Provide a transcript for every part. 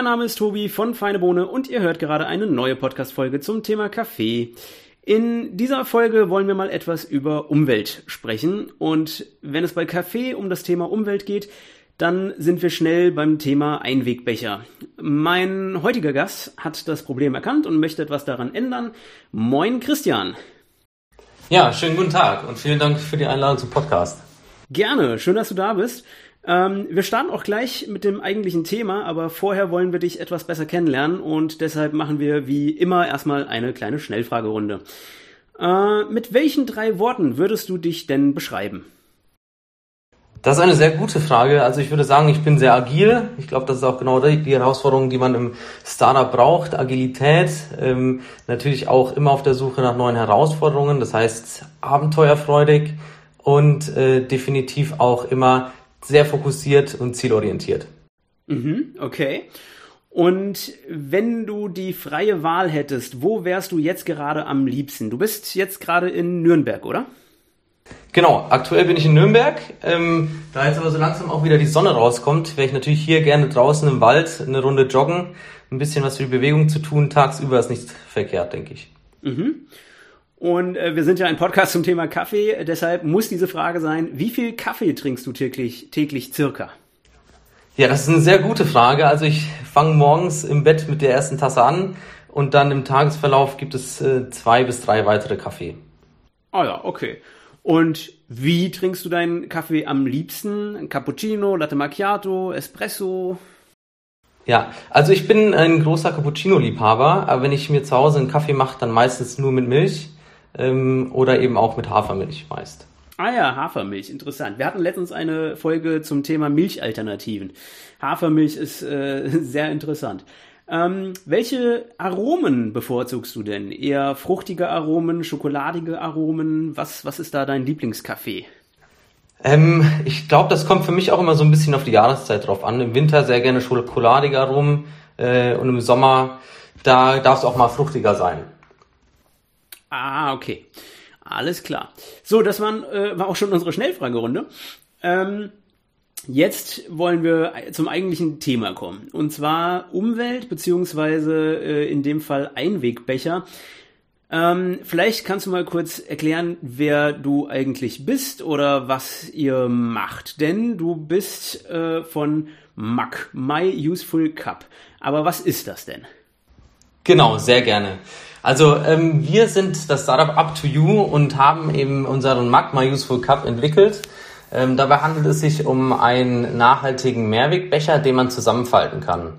mein Name ist Tobi von Feine Bohne und ihr hört gerade eine neue Podcast-Folge zum Thema Kaffee. In dieser Folge wollen wir mal etwas über Umwelt sprechen und wenn es bei Kaffee um das Thema Umwelt geht, dann sind wir schnell beim Thema Einwegbecher. Mein heutiger Gast hat das Problem erkannt und möchte etwas daran ändern. Moin Christian. Ja, schönen guten Tag und vielen Dank für die Einladung zum Podcast. Gerne, schön, dass du da bist. Ähm, wir starten auch gleich mit dem eigentlichen Thema, aber vorher wollen wir dich etwas besser kennenlernen und deshalb machen wir wie immer erstmal eine kleine Schnellfragerunde. Äh, mit welchen drei Worten würdest du dich denn beschreiben? Das ist eine sehr gute Frage. Also ich würde sagen, ich bin sehr agil. Ich glaube, das ist auch genau die, Herausforderung, die man im Startup braucht. Agilität, ähm, natürlich auch immer auf der Suche nach neuen Herausforderungen. Das heißt abenteuerfreudig und äh, definitiv auch immer sehr fokussiert und zielorientiert. Mhm, okay. Und wenn du die freie Wahl hättest, wo wärst du jetzt gerade am liebsten? Du bist jetzt gerade in Nürnberg, oder? Genau, aktuell bin ich in Nürnberg. Ähm, da jetzt aber so langsam auch wieder die Sonne rauskommt, wäre ich natürlich hier gerne draußen im Wald eine Runde joggen. Ein bisschen was für die Bewegung zu tun. Tagsüber ist nicht verkehrt, denke ich. Mhm. Und äh, wir sind ja ein Podcast zum Thema Kaffee, deshalb muss diese Frage sein, wie viel Kaffee trinkst du täglich, täglich circa? Ja, das ist eine sehr gute Frage. Also ich fange morgens im Bett mit der ersten Tasse an und dann im Tagesverlauf gibt es äh, zwei bis drei weitere Kaffee. Ah ja, okay. Und wie trinkst du deinen Kaffee am liebsten? Cappuccino, Latte Macchiato, Espresso? Ja, also ich bin ein großer Cappuccino-Liebhaber, aber wenn ich mir zu Hause einen Kaffee mache, dann meistens nur mit Milch ähm, oder eben auch mit Hafermilch meist. Ah ja, Hafermilch, interessant. Wir hatten letztens eine Folge zum Thema Milchalternativen. Hafermilch ist äh, sehr interessant. Ähm, welche Aromen bevorzugst du denn? Eher fruchtige Aromen, schokoladige Aromen? Was, was ist da dein Lieblingskaffee? Ähm, ich glaube, das kommt für mich auch immer so ein bisschen auf die Jahreszeit drauf an. Im Winter sehr gerne schokoladige Aromen äh, und im Sommer, da darf es auch mal fruchtiger sein. Ah, okay. Alles klar. So, das waren, äh, war auch schon unsere Schnellfragerunde. Ähm, jetzt wollen wir zum eigentlichen Thema kommen. Und zwar Umwelt, beziehungsweise äh, in dem Fall Einwegbecher. Ähm, vielleicht kannst du mal kurz erklären, wer du eigentlich bist oder was ihr macht. Denn du bist äh, von MAC, My Useful Cup. Aber was ist das denn? Genau, sehr gerne. Also ähm, wir sind das Startup Up to You und haben eben unseren Magma Useful Cup entwickelt. Ähm, dabei handelt es sich um einen nachhaltigen Mehrwegbecher, den man zusammenfalten kann.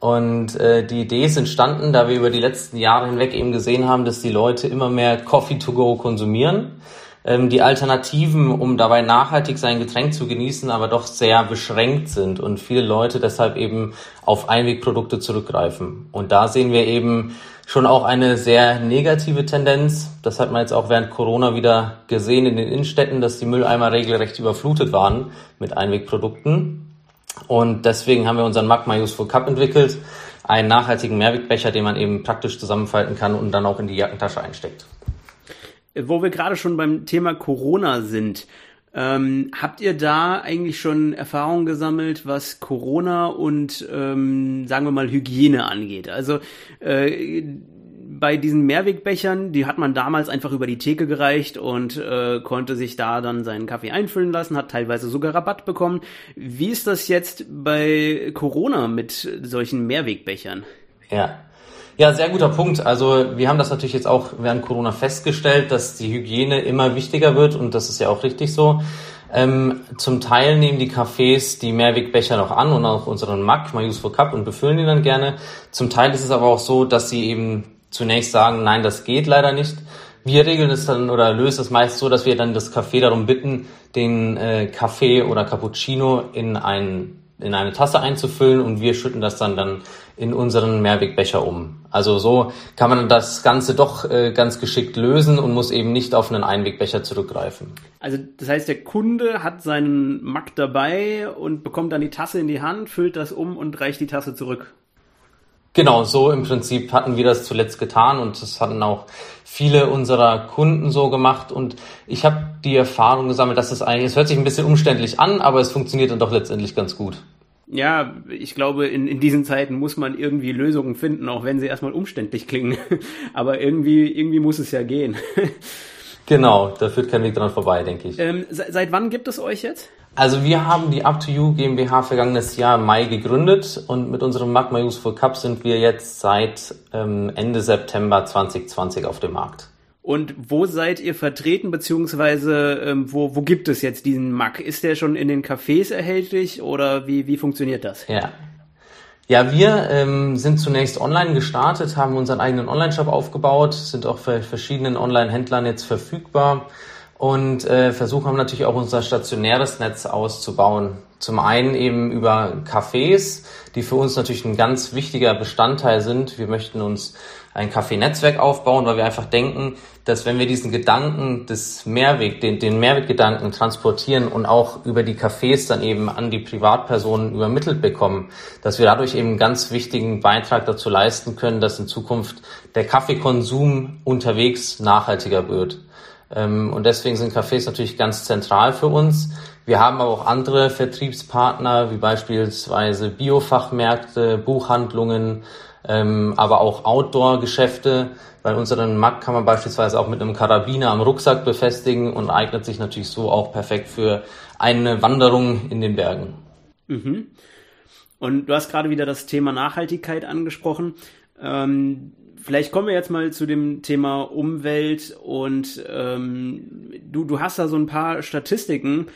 Und äh, die Idee ist entstanden, da wir über die letzten Jahre hinweg eben gesehen haben, dass die Leute immer mehr Coffee to go konsumieren. Ähm, die Alternativen, um dabei nachhaltig sein Getränk zu genießen, aber doch sehr beschränkt sind und viele Leute deshalb eben auf Einwegprodukte zurückgreifen. Und da sehen wir eben schon auch eine sehr negative Tendenz. Das hat man jetzt auch während Corona wieder gesehen in den Innenstädten, dass die Mülleimer regelrecht überflutet waren mit Einwegprodukten. Und deswegen haben wir unseren Magma Useful Cup entwickelt, einen nachhaltigen Mehrwegbecher, den man eben praktisch zusammenfalten kann und dann auch in die Jackentasche einsteckt. Wo wir gerade schon beim Thema Corona sind, ähm, habt ihr da eigentlich schon Erfahrungen gesammelt, was Corona und ähm, sagen wir mal Hygiene angeht? Also äh, bei diesen Mehrwegbechern, die hat man damals einfach über die Theke gereicht und äh, konnte sich da dann seinen Kaffee einfüllen lassen, hat teilweise sogar Rabatt bekommen. Wie ist das jetzt bei Corona mit solchen Mehrwegbechern? Ja, ja, sehr guter Punkt. Also wir haben das natürlich jetzt auch während Corona festgestellt, dass die Hygiene immer wichtiger wird und das ist ja auch richtig so. Ähm, zum Teil nehmen die Cafés die Mehrwegbecher noch an und auch unseren Mac, My Useful Cup und befüllen die dann gerne. Zum Teil ist es aber auch so, dass sie eben zunächst sagen, nein, das geht leider nicht. Wir regeln es dann oder lösen es meist so, dass wir dann das Café darum bitten, den äh, Kaffee oder Cappuccino in einen in eine Tasse einzufüllen und wir schütten das dann dann in unseren Mehrwegbecher um. Also so kann man das Ganze doch äh, ganz geschickt lösen und muss eben nicht auf einen Einwegbecher zurückgreifen. Also das heißt, der Kunde hat seinen Mack dabei und bekommt dann die Tasse in die Hand, füllt das um und reicht die Tasse zurück. Genau, so im Prinzip hatten wir das zuletzt getan und das hatten auch viele unserer Kunden so gemacht und ich habe die Erfahrung gesammelt, dass es eigentlich, es hört sich ein bisschen umständlich an, aber es funktioniert dann doch letztendlich ganz gut. ja, ich glaube, in, in diesen Zeiten muss man irgendwie Lösungen finden, auch wenn sie erstmal umständlich klingen. Aber irgendwie, irgendwie muss es ja gehen. Genau, da führt kein Weg dran vorbei, denke ich. Ähm, seit, seit wann gibt es euch jetzt? Also wir haben die Up to You GmbH vergangenes Jahr im Mai gegründet und mit unserem Magma Useful Cup sind wir jetzt seit ähm, Ende September 2020 auf dem Markt. Und wo seid ihr vertreten, beziehungsweise ähm, wo, wo gibt es jetzt diesen Mack? Ist der schon in den Cafés erhältlich oder wie, wie funktioniert das? Ja. Ja, wir ähm, sind zunächst online gestartet, haben unseren eigenen Online-Shop aufgebaut, sind auch für verschiedenen Online-Händlern jetzt verfügbar und äh, versuchen natürlich auch unser stationäres Netz auszubauen. Zum einen eben über Cafés, die für uns natürlich ein ganz wichtiger Bestandteil sind. Wir möchten uns ein Kaffeenetzwerk aufbauen, weil wir einfach denken, dass wenn wir diesen Gedanken des Mehrweg, den, den Mehrweggedanken transportieren und auch über die Cafés dann eben an die Privatpersonen übermittelt bekommen, dass wir dadurch eben einen ganz wichtigen Beitrag dazu leisten können, dass in Zukunft der Kaffeekonsum unterwegs nachhaltiger wird. Ähm, und deswegen sind Cafés natürlich ganz zentral für uns. Wir haben aber auch andere Vertriebspartner, wie beispielsweise Biofachmärkte, Buchhandlungen, ähm, aber auch Outdoor-Geschäfte. Bei unseren Mac kann man beispielsweise auch mit einem Karabiner am Rucksack befestigen und eignet sich natürlich so auch perfekt für eine Wanderung in den Bergen. Mhm. Und du hast gerade wieder das Thema Nachhaltigkeit angesprochen. Ähm, vielleicht kommen wir jetzt mal zu dem Thema Umwelt und ähm, du, du hast da so ein paar Statistiken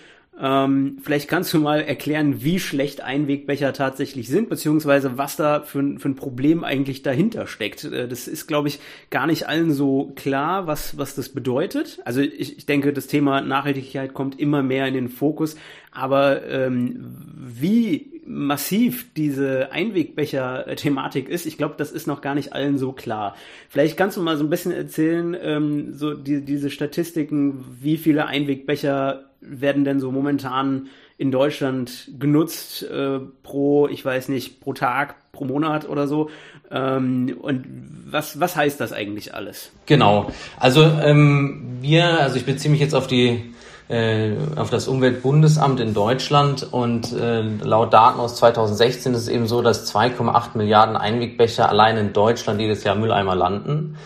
ähm, vielleicht kannst du mal erklären, wie schlecht Einwegbecher tatsächlich sind, beziehungsweise was da für, für ein Problem eigentlich dahinter steckt. Äh, das ist, glaube ich, gar nicht allen so klar, was, was das bedeutet. Also ich, ich denke, das Thema Nachhaltigkeit kommt immer mehr in den Fokus, aber ähm, wie massiv diese Einwegbecher-Thematik ist, ich glaube, das ist noch gar nicht allen so klar. Vielleicht kannst du mal so ein bisschen erzählen, ähm, so die, diese Statistiken, wie viele Einwegbecher werden denn so momentan in Deutschland genutzt äh, pro, ich weiß nicht, pro Tag, pro Monat oder so. Ähm, und was, was heißt das eigentlich alles? Genau. Also ähm, wir, also ich beziehe mich jetzt auf die äh, auf das Umweltbundesamt in Deutschland und äh, laut Daten aus 2016 ist es eben so, dass 2,8 Milliarden Einwegbecher allein in Deutschland jedes Jahr Mülleimer landen.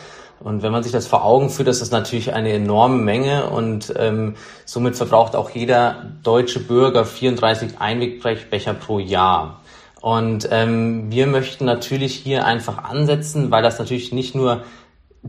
Und wenn man sich das vor Augen führt, das ist natürlich eine enorme Menge und ähm, somit verbraucht auch jeder deutsche Bürger 34 Einwegbecher pro Jahr. Und ähm, wir möchten natürlich hier einfach ansetzen, weil das natürlich nicht nur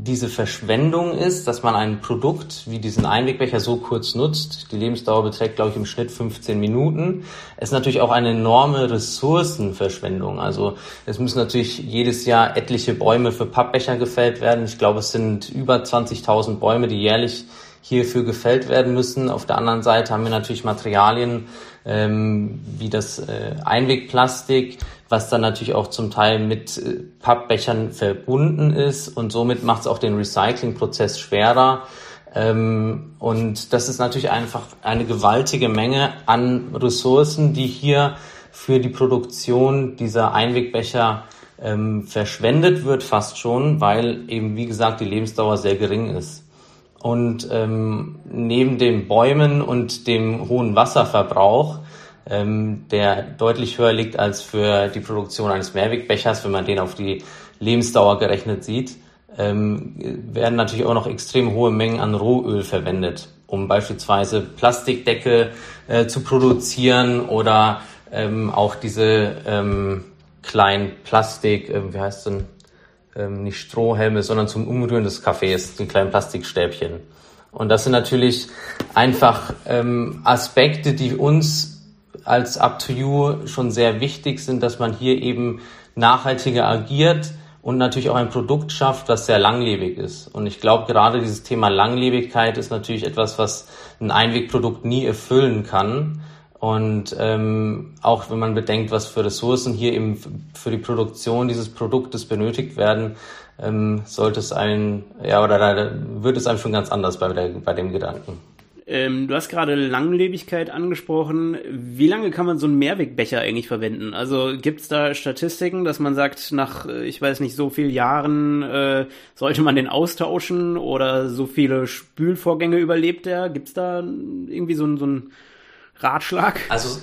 diese Verschwendung ist, dass man ein Produkt wie diesen Einwegbecher so kurz nutzt. Die Lebensdauer beträgt, glaube ich, im Schnitt 15 Minuten. Es ist natürlich auch eine enorme Ressourcenverschwendung. Also es müssen natürlich jedes Jahr etliche Bäume für Pappbecher gefällt werden. Ich glaube, es sind über 20.000 Bäume, die jährlich hierfür gefällt werden müssen. Auf der anderen Seite haben wir natürlich Materialien ähm, wie das äh, Einwegplastik, was dann natürlich auch zum Teil mit äh, Pappbechern verbunden ist und somit macht es auch den Recyclingprozess schwerer. Ähm, und das ist natürlich einfach eine gewaltige Menge an Ressourcen, die hier für die Produktion dieser Einwegbecher ähm, verschwendet wird, fast schon, weil eben, wie gesagt, die Lebensdauer sehr gering ist. Und ähm, neben den Bäumen und dem hohen Wasserverbrauch ähm, der deutlich höher liegt als für die Produktion eines Mehrwegbechers, wenn man den auf die Lebensdauer gerechnet sieht, ähm, werden natürlich auch noch extrem hohe Mengen an Rohöl verwendet, um beispielsweise Plastikdeckel äh, zu produzieren oder ähm, auch diese ähm, kleinen Plastik, äh, wie heißt denn, ähm, nicht Strohhelme, sondern zum Umrühren des Kaffees, die kleinen Plastikstäbchen. Und das sind natürlich einfach ähm, Aspekte, die uns als Up to You schon sehr wichtig sind, dass man hier eben nachhaltiger agiert und natürlich auch ein Produkt schafft, was sehr langlebig ist. Und ich glaube, gerade dieses Thema Langlebigkeit ist natürlich etwas, was ein Einwegprodukt nie erfüllen kann. Und ähm, auch wenn man bedenkt, was für Ressourcen hier eben für die Produktion dieses Produktes benötigt werden, ähm, sollte es ein, ja, oder da wird es einem schon ganz anders bei, der, bei dem Gedanken. Ähm, du hast gerade Langlebigkeit angesprochen. Wie lange kann man so einen Mehrwegbecher eigentlich verwenden? Also gibt es da Statistiken, dass man sagt, nach, äh, ich weiß nicht, so vielen Jahren äh, sollte man den austauschen oder so viele Spülvorgänge überlebt er? Gibt es da irgendwie so, so einen Ratschlag? Also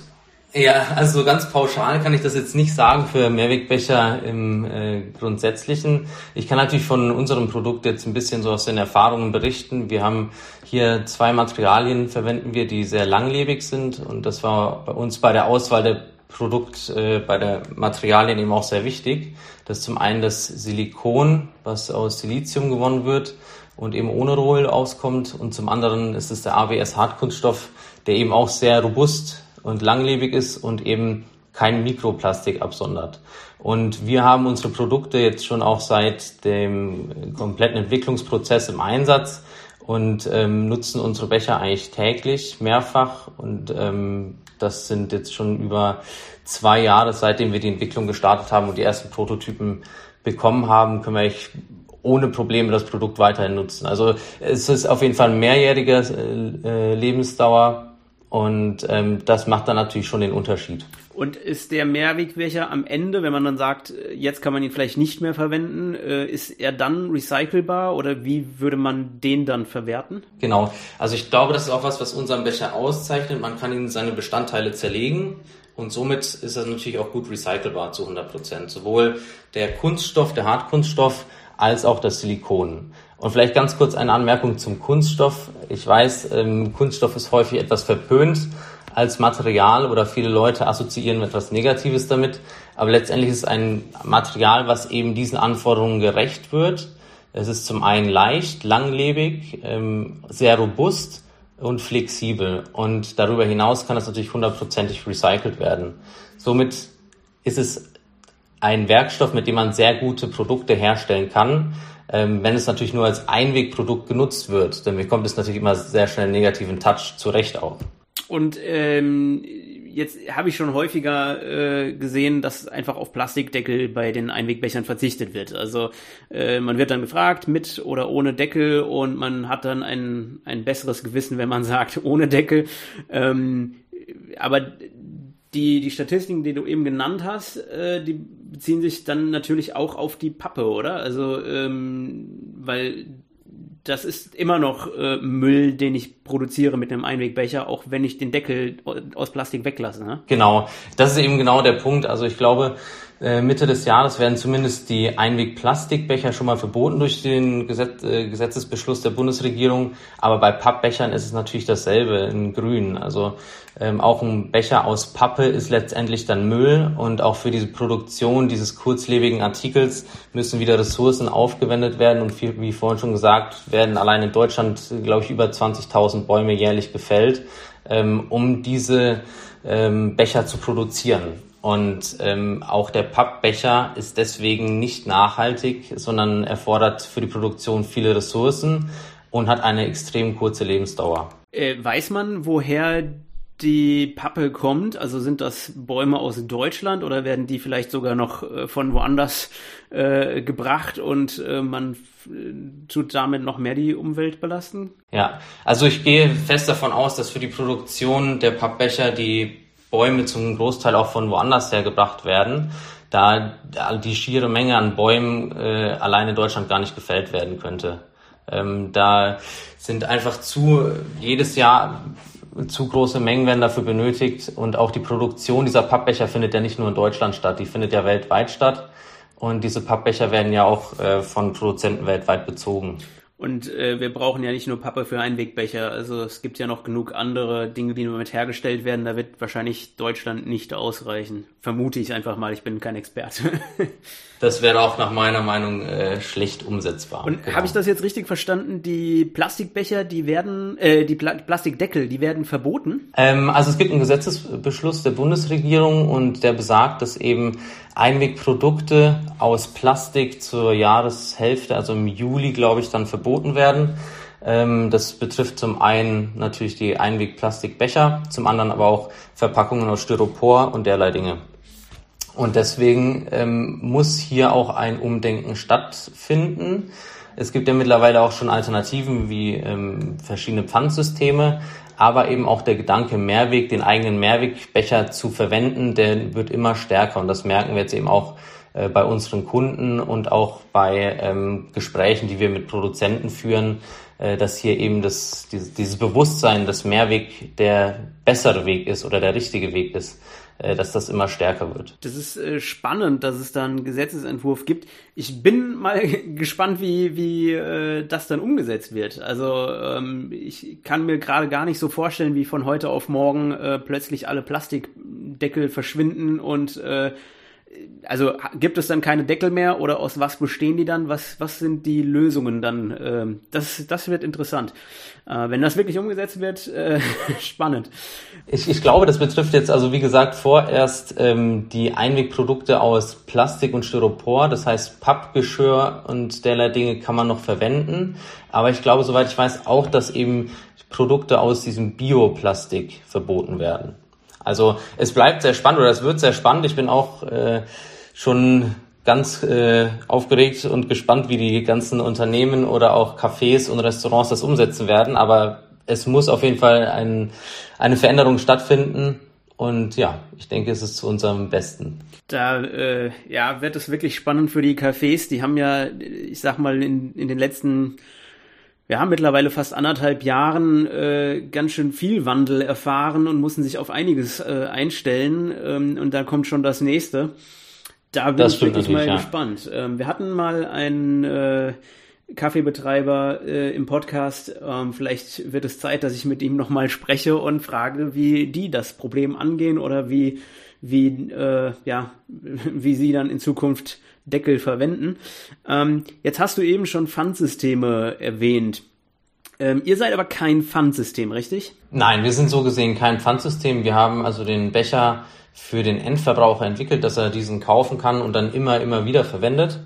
Ja, also ganz pauschal kann ich das jetzt nicht sagen für Mehrwegbecher im äh, Grundsätzlichen. Ich kann natürlich von unserem Produkt jetzt ein bisschen so aus den Erfahrungen berichten. Wir haben hier zwei Materialien verwenden wir, die sehr langlebig sind und das war bei uns bei der Auswahl der Produkt, äh, bei der Materialien eben auch sehr wichtig. Das ist zum einen das Silikon, was aus Silizium gewonnen wird und eben ohne Rohl auskommt und zum anderen ist es der ABS Hartkunststoff, der eben auch sehr robust und langlebig ist und eben kein Mikroplastik absondert. Und wir haben unsere Produkte jetzt schon auch seit dem kompletten Entwicklungsprozess im Einsatz und ähm, nutzen unsere Becher eigentlich täglich mehrfach und ähm, das sind jetzt schon über zwei Jahre, seitdem wir die Entwicklung gestartet haben und die ersten Prototypen bekommen haben, können wir eigentlich ohne Probleme das Produkt weiterhin nutzen. Also es ist auf jeden Fall ein mehrjähriger äh, Lebensdauer und ähm, das macht dann natürlich schon den Unterschied. Und ist der Mehrwegbecher am Ende, wenn man dann sagt, äh, jetzt kann man ihn vielleicht nicht mehr verwenden, äh, ist er dann recycelbar oder wie würde man den dann verwerten? Genau. Also ich glaube, das ist auch was, was unseren Becher auszeichnet. Man kann ihn in seine Bestandteile zerlegen und somit ist er natürlich auch gut recycelbar zu 100 Prozent. Sowohl der Kunststoff, der Hartkunststoff, als auch das Silikon. Und vielleicht ganz kurz eine Anmerkung zum Kunststoff. Ich weiß, ähm, Kunststoff ist häufig etwas verpönt als Material oder viele Leute assoziieren etwas Negatives damit. Aber letztendlich ist es ein Material, was eben diesen Anforderungen gerecht wird. Es ist zum einen leicht, langlebig, ähm, sehr robust und flexibel. Und darüber hinaus kann es natürlich hundertprozentig recycelt werden. Somit ist es ein Werkstoff, mit dem man sehr gute Produkte herstellen kann, ähm, wenn es natürlich nur als Einwegprodukt genutzt wird. Dann bekommt es natürlich immer sehr schnell einen negativen Touch, zu Recht auch. Und ähm, jetzt habe ich schon häufiger äh, gesehen, dass einfach auf Plastikdeckel bei den Einwegbechern verzichtet wird. Also äh, man wird dann gefragt, mit oder ohne Deckel und man hat dann ein, ein besseres Gewissen, wenn man sagt, ohne Deckel. Ähm, aber die, die Statistiken, die du eben genannt hast, äh, die beziehen sich dann natürlich auch auf die Pappe, oder? Also, ähm, weil das ist immer noch äh, Müll, den ich produziere mit einem Einwegbecher, auch wenn ich den Deckel aus Plastik weglasse. Ne? Genau, das ist eben genau der Punkt. Also ich glaube, Mitte des Jahres werden zumindest die Einwegplastikbecher schon mal verboten durch den Gesetz, äh, Gesetzesbeschluss der Bundesregierung. Aber bei Pappbechern ist es natürlich dasselbe in Grün. Also ähm, auch ein Becher aus Pappe ist letztendlich dann Müll und auch für diese Produktion dieses kurzlebigen Artikels müssen wieder Ressourcen aufgewendet werden und wie, wie vorhin schon gesagt, werden allein in Deutschland, glaube ich, über 20.000 Bäume jährlich gefällt, ähm, um diese ähm, Becher zu produzieren. Und ähm, auch der Pappbecher ist deswegen nicht nachhaltig, sondern erfordert für die Produktion viele Ressourcen und hat eine extrem kurze Lebensdauer. Äh, weiß man, woher die Pappe kommt? Also sind das Bäume aus Deutschland oder werden die vielleicht sogar noch äh, von woanders äh, gebracht und äh, man tut damit noch mehr die Umwelt belasten? Ja, also ich gehe fest davon aus, dass für die Produktion der Pappbecher die Bäume zum Großteil auch von woanders her gebracht werden, da die schiere Menge an Bäumen äh, allein in Deutschland gar nicht gefällt werden könnte. Ähm, da sind einfach zu jedes Jahr zu große Mengen werden dafür benötigt und auch die Produktion dieser Pappbecher findet ja nicht nur in Deutschland statt, die findet ja weltweit statt und diese Pappbecher werden ja auch äh, von Produzenten weltweit bezogen. Und äh, wir brauchen ja nicht nur Pappe für Einwegbecher. Also es gibt ja noch genug andere Dinge, die nur mit hergestellt werden. Da wird wahrscheinlich Deutschland nicht ausreichen. Vermute ich einfach mal. Ich bin kein Experte. das wäre auch nach meiner Meinung äh, schlecht umsetzbar. Und genau. habe ich das jetzt richtig verstanden? Die Plastikbecher, die werden, äh, die Pla Plastikdeckel, die werden verboten? Ähm, also es gibt einen Gesetzesbeschluss der Bundesregierung und der besagt, dass eben Einwegprodukte aus Plastik zur Jahreshälfte, also im Juli, glaube ich, dann verboten werden. Ähm, das betrifft zum einen natürlich die Einwegplastikbecher, zum anderen aber auch Verpackungen aus Styropor und derlei Dinge. Und deswegen ähm, muss hier auch ein Umdenken stattfinden. Es gibt ja mittlerweile auch schon Alternativen wie ähm, verschiedene Pfandsysteme, aber eben auch der Gedanke Mehrweg, den eigenen Mehrwegbecher zu verwenden, der wird immer stärker und das merken wir jetzt eben auch äh, bei unseren Kunden und auch bei ähm, Gesprächen, die wir mit Produzenten führen, äh, dass hier eben das, dieses, dieses Bewusstsein, dass Mehrweg der bessere Weg ist oder der richtige Weg ist, dass das immer stärker wird. Das ist äh, spannend, dass es da einen Gesetzesentwurf gibt. Ich bin mal gespannt, wie, wie äh, das dann umgesetzt wird. Also ähm, ich kann mir gerade gar nicht so vorstellen, wie von heute auf morgen äh, plötzlich alle Plastikdeckel verschwinden und äh, also gibt es dann keine Deckel mehr oder aus was bestehen die dann? Was, was sind die Lösungen dann? Ähm, das, das wird interessant. Äh, wenn das wirklich umgesetzt wird, äh, spannend. Ich, ich glaube, das betrifft jetzt also wie gesagt vorerst ähm, die Einwegprodukte aus Plastik und Styropor. Das heißt, Pappgeschirr und derlei Dinge kann man noch verwenden. Aber ich glaube, soweit ich weiß, auch, dass eben Produkte aus diesem Bioplastik verboten werden. Also es bleibt sehr spannend oder es wird sehr spannend. Ich bin auch äh, schon ganz äh, aufgeregt und gespannt, wie die ganzen Unternehmen oder auch Cafés und Restaurants das umsetzen werden. Aber es muss auf jeden Fall ein, eine Veränderung stattfinden. Und ja, ich denke, es ist zu unserem Besten. Da äh, ja, wird es wirklich spannend für die Cafés. Die haben ja, ich sag mal, in, in den letzten wir haben mittlerweile fast anderthalb Jahren äh, ganz schön viel Wandel erfahren und mussten sich auf einiges äh, einstellen. Ähm, und da kommt schon das nächste. Da bin das ich wirklich mal ja. gespannt. Ähm, wir hatten mal einen äh, Kaffeebetreiber äh, im Podcast. Ähm, vielleicht wird es Zeit, dass ich mit ihm nochmal spreche und frage, wie die das Problem angehen oder wie, wie, äh, ja, wie sie dann in Zukunft Deckel verwenden. Ähm, jetzt hast du eben schon Pfandsysteme erwähnt. Ähm, ihr seid aber kein Pfandsystem, richtig? Nein, wir sind so gesehen kein Pfandsystem. Wir haben also den Becher für den Endverbraucher entwickelt, dass er diesen kaufen kann und dann immer, immer wieder verwendet.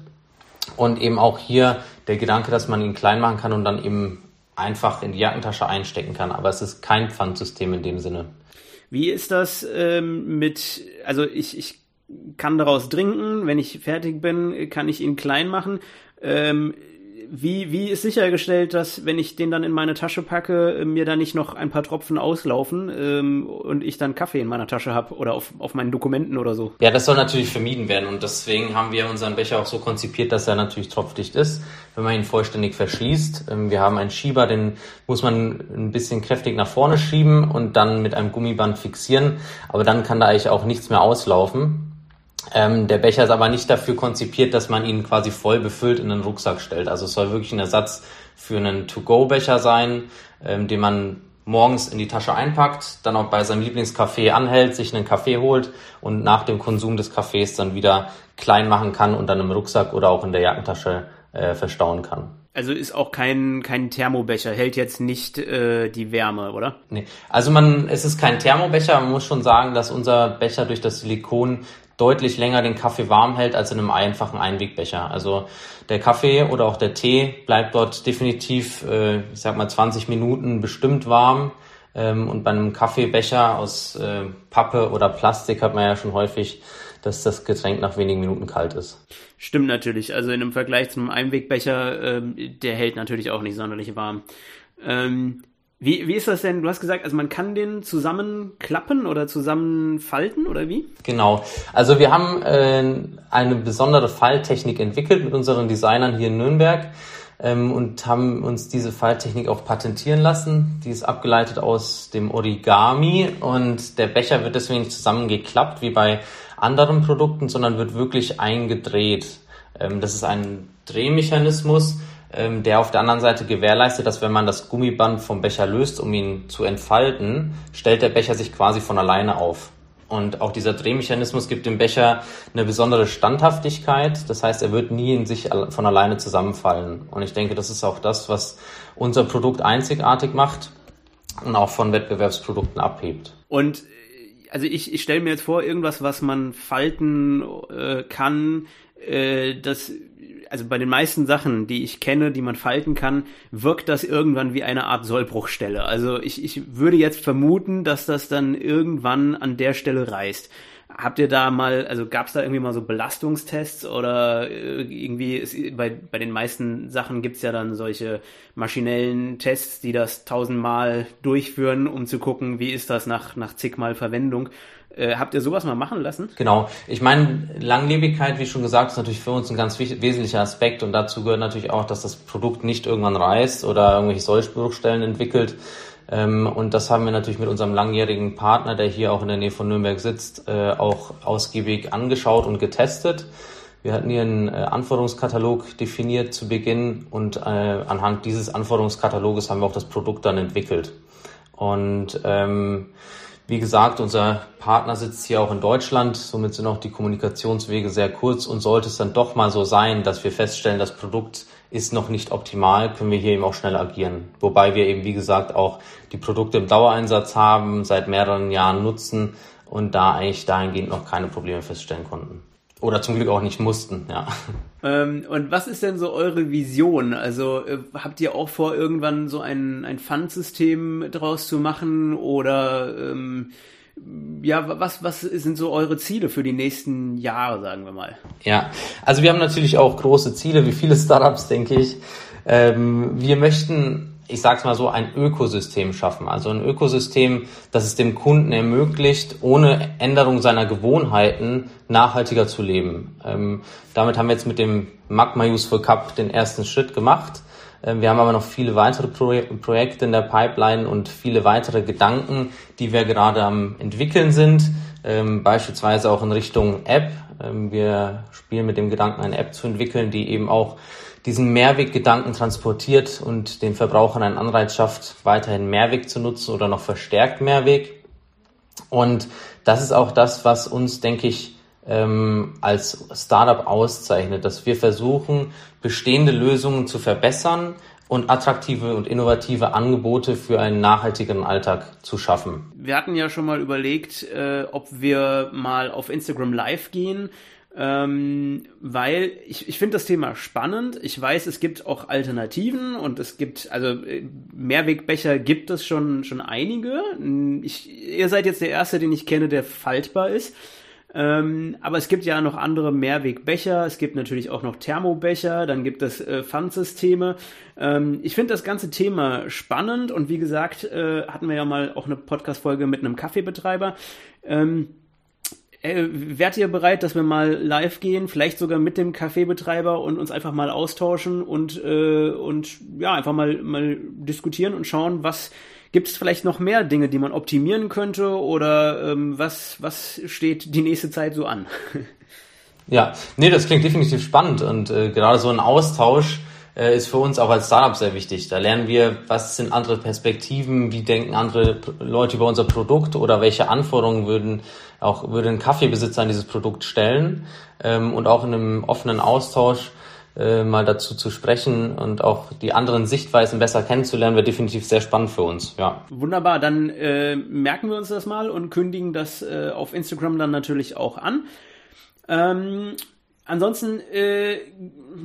Und eben auch hier der Gedanke, dass man ihn klein machen kann und dann eben einfach in die Jackentasche einstecken kann. Aber es ist kein Pfandsystem in dem Sinne. Wie ist das ähm, mit, also ich, ich kann daraus trinken. Wenn ich fertig bin, kann ich ihn klein machen. Ähm, wie, wie ist sichergestellt, dass wenn ich den dann in meine Tasche packe, mir da nicht noch ein paar Tropfen auslaufen ähm, und ich dann Kaffee in meiner Tasche habe oder auf, auf meinen Dokumenten oder so? Ja, das soll natürlich vermieden werden und deswegen haben wir unseren Becher auch so konzipiert, dass er natürlich tropfdicht ist, wenn man ihn vollständig verschließt. Ähm, wir haben einen Schieber, den muss man ein bisschen kräftig nach vorne schieben und dann mit einem Gummiband fixieren, aber dann kann da eigentlich auch nichts mehr auslaufen. Ähm, der Becher ist aber nicht dafür konzipiert, dass man ihn quasi voll befüllt in einen Rucksack stellt. Also es soll wirklich ein Ersatz für einen To-Go-Becher sein, ähm, den man morgens in die Tasche einpackt, dann auch bei seinem Lieblingscafé anhält, sich einen Kaffee holt und nach dem Konsum des Kaffees dann wieder klein machen kann und dann im Rucksack oder auch in der Jackentasche äh, verstauen kann. Also ist auch kein, kein Thermobecher, hält jetzt nicht äh, die Wärme, oder? Nee. Also man, es ist kein Thermobecher, man muss schon sagen, dass unser Becher durch das Silikon deutlich länger den Kaffee warm hält als in einem einfachen Einwegbecher. Also der Kaffee oder auch der Tee bleibt dort definitiv, äh, ich sag mal, 20 Minuten bestimmt warm. Ähm, und bei einem Kaffeebecher aus äh, Pappe oder Plastik hat man ja schon häufig, dass das Getränk nach wenigen Minuten kalt ist. Stimmt natürlich. Also in einem Vergleich zu einem Einwegbecher, ähm, der hält natürlich auch nicht sonderlich warm. Ähm, wie, wie ist das denn? Du hast gesagt, also man kann den zusammenklappen oder zusammenfalten oder wie? Genau. Also wir haben äh, eine besondere Falltechnik entwickelt mit unseren Designern hier in Nürnberg ähm, und haben uns diese Falltechnik auch patentieren lassen. Die ist abgeleitet aus dem Origami und der Becher wird deswegen nicht zusammengeklappt wie bei anderen Produkten, sondern wird wirklich eingedreht. Ähm, das ist ein Drehmechanismus ähm, der auf der anderen Seite gewährleistet, dass wenn man das Gummiband vom Becher löst, um ihn zu entfalten, stellt der Becher sich quasi von alleine auf. Und auch dieser Drehmechanismus gibt dem Becher eine besondere Standhaftigkeit. Das heißt, er wird nie in sich von alleine zusammenfallen. Und ich denke, das ist auch das, was unser Produkt einzigartig macht und auch von Wettbewerbsprodukten abhebt. Und äh, also ich, ich stelle mir jetzt vor, irgendwas, was man falten äh, kann, äh, das also bei den meisten Sachen, die ich kenne, die man falten kann, wirkt das irgendwann wie eine Art Sollbruchstelle. Also ich, ich würde jetzt vermuten, dass das dann irgendwann an der Stelle reißt. Habt ihr da mal, also gab es da irgendwie mal so Belastungstests oder äh, irgendwie ist, bei, bei den meisten Sachen gibt's ja dann solche maschinellen Tests, die das tausendmal durchführen, um zu gucken, wie ist das nach, nach zigmal Verwendung. Äh, habt ihr sowas mal machen lassen? Genau. Ich meine, Langlebigkeit, wie schon gesagt, ist natürlich für uns ein ganz wesentlicher Aspekt und dazu gehört natürlich auch, dass das Produkt nicht irgendwann reißt oder irgendwelche Sollbruchstellen entwickelt. Ähm, und das haben wir natürlich mit unserem langjährigen Partner, der hier auch in der Nähe von Nürnberg sitzt, äh, auch ausgiebig angeschaut und getestet. Wir hatten hier einen äh, Anforderungskatalog definiert zu Beginn und anhand dieses Anforderungskataloges haben wir auch das Produkt dann entwickelt. Und ähm, wie gesagt, unser Partner sitzt hier auch in Deutschland, somit sind auch die Kommunikationswege sehr kurz und sollte es dann doch mal so sein, dass wir feststellen, das Produkt ist noch nicht optimal, können wir hier eben auch schnell agieren. Wobei wir eben, wie gesagt, auch die Produkte im Dauereinsatz haben, seit mehreren Jahren nutzen und da eigentlich dahingehend noch keine Probleme feststellen konnten. Oder zum Glück auch nicht mussten, ja. Ähm, und was ist denn so eure Vision? Also äh, habt ihr auch vor, irgendwann so ein, ein Pfandsystem draus zu machen? Oder ähm, ja, was, was sind so eure Ziele für die nächsten Jahre, sagen wir mal? Ja, also wir haben natürlich auch große Ziele, wie viele Startups, denke ich. Ähm, wir möchten ich sag's mal so, ein Ökosystem schaffen. Also ein Ökosystem, das es dem Kunden ermöglicht, ohne Änderung seiner Gewohnheiten nachhaltiger zu leben. Ähm, damit haben wir jetzt mit dem Magma Useful Cup den ersten Schritt gemacht. Ähm, wir haben aber noch viele weitere Pro Projekte in der Pipeline und viele weitere Gedanken, die wir gerade am entwickeln sind. Ähm, beispielsweise auch in Richtung App. Ähm, wir spielen mit dem Gedanken, eine App zu entwickeln, die eben auch diesen Mehrweggedanken transportiert und den Verbrauchern einen Anreiz schafft, weiterhin Mehrweg zu nutzen oder noch verstärkt Mehrweg. Und das ist auch das, was uns, denke ich, ähm, als Startup auszeichnet, dass wir versuchen, bestehende Lösungen zu verbessern und attraktive und innovative Angebote für einen nachhaltigeren Alltag zu schaffen. Wir hatten ja schon mal überlegt, äh, ob wir mal auf Instagram Live gehen ähm, weil ich, ich finde das Thema spannend. Ich weiß, es gibt auch Alternativen und es gibt, also äh, Mehrwegbecher gibt es schon, schon einige. Ich, ihr seid jetzt der Erste, den ich kenne, der faltbar ist. Ähm, aber es gibt ja noch andere Mehrwegbecher, es gibt natürlich auch noch Thermobecher, dann gibt es äh, Pfandsysteme. Ähm, ich finde das ganze Thema spannend und wie gesagt, äh, hatten wir ja mal auch eine Podcast-Folge mit einem Kaffeebetreiber. Ähm, äh, wärt ihr bereit, dass wir mal live gehen, vielleicht sogar mit dem Kaffeebetreiber und uns einfach mal austauschen und, äh, und ja, einfach mal, mal diskutieren und schauen, was gibt es vielleicht noch mehr Dinge, die man optimieren könnte oder ähm, was, was steht die nächste Zeit so an? ja, nee, das klingt definitiv spannend und äh, gerade so ein Austausch ist für uns auch als Startup sehr wichtig. Da lernen wir, was sind andere Perspektiven, wie denken andere Leute über unser Produkt oder welche Anforderungen würden auch würde ein Kaffeebesitzer an dieses Produkt stellen ähm, und auch in einem offenen Austausch äh, mal dazu zu sprechen und auch die anderen Sichtweisen besser kennenzulernen, wäre definitiv sehr spannend für uns. Ja. Wunderbar, dann äh, merken wir uns das mal und kündigen das äh, auf Instagram dann natürlich auch an. Ähm, Ansonsten, äh,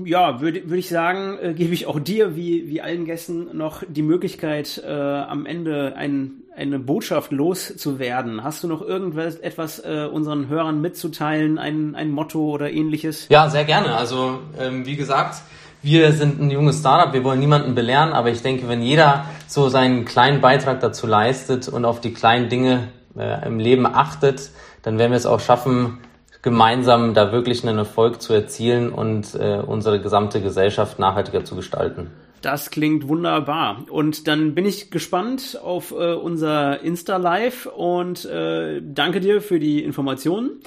ja, würde würd ich sagen, äh, gebe ich auch dir, wie, wie allen Gästen, noch die Möglichkeit, äh, am Ende ein, eine Botschaft loszuwerden. Hast du noch irgendwas etwas äh, unseren Hörern mitzuteilen, ein, ein Motto oder ähnliches? Ja, sehr gerne. Also, ähm, wie gesagt, wir sind ein junges Startup, wir wollen niemanden belehren, aber ich denke, wenn jeder so seinen kleinen Beitrag dazu leistet und auf die kleinen Dinge äh, im Leben achtet, dann werden wir es auch schaffen, gemeinsam da wirklich einen Erfolg zu erzielen und äh, unsere gesamte Gesellschaft nachhaltiger zu gestalten. Das klingt wunderbar. Und dann bin ich gespannt auf äh, unser Insta-Live und äh, danke dir für die Informationen.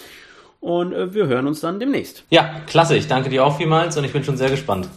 Und äh, wir hören uns dann demnächst. Ja, klasse. Ich danke dir auch vielmals und ich bin schon sehr gespannt.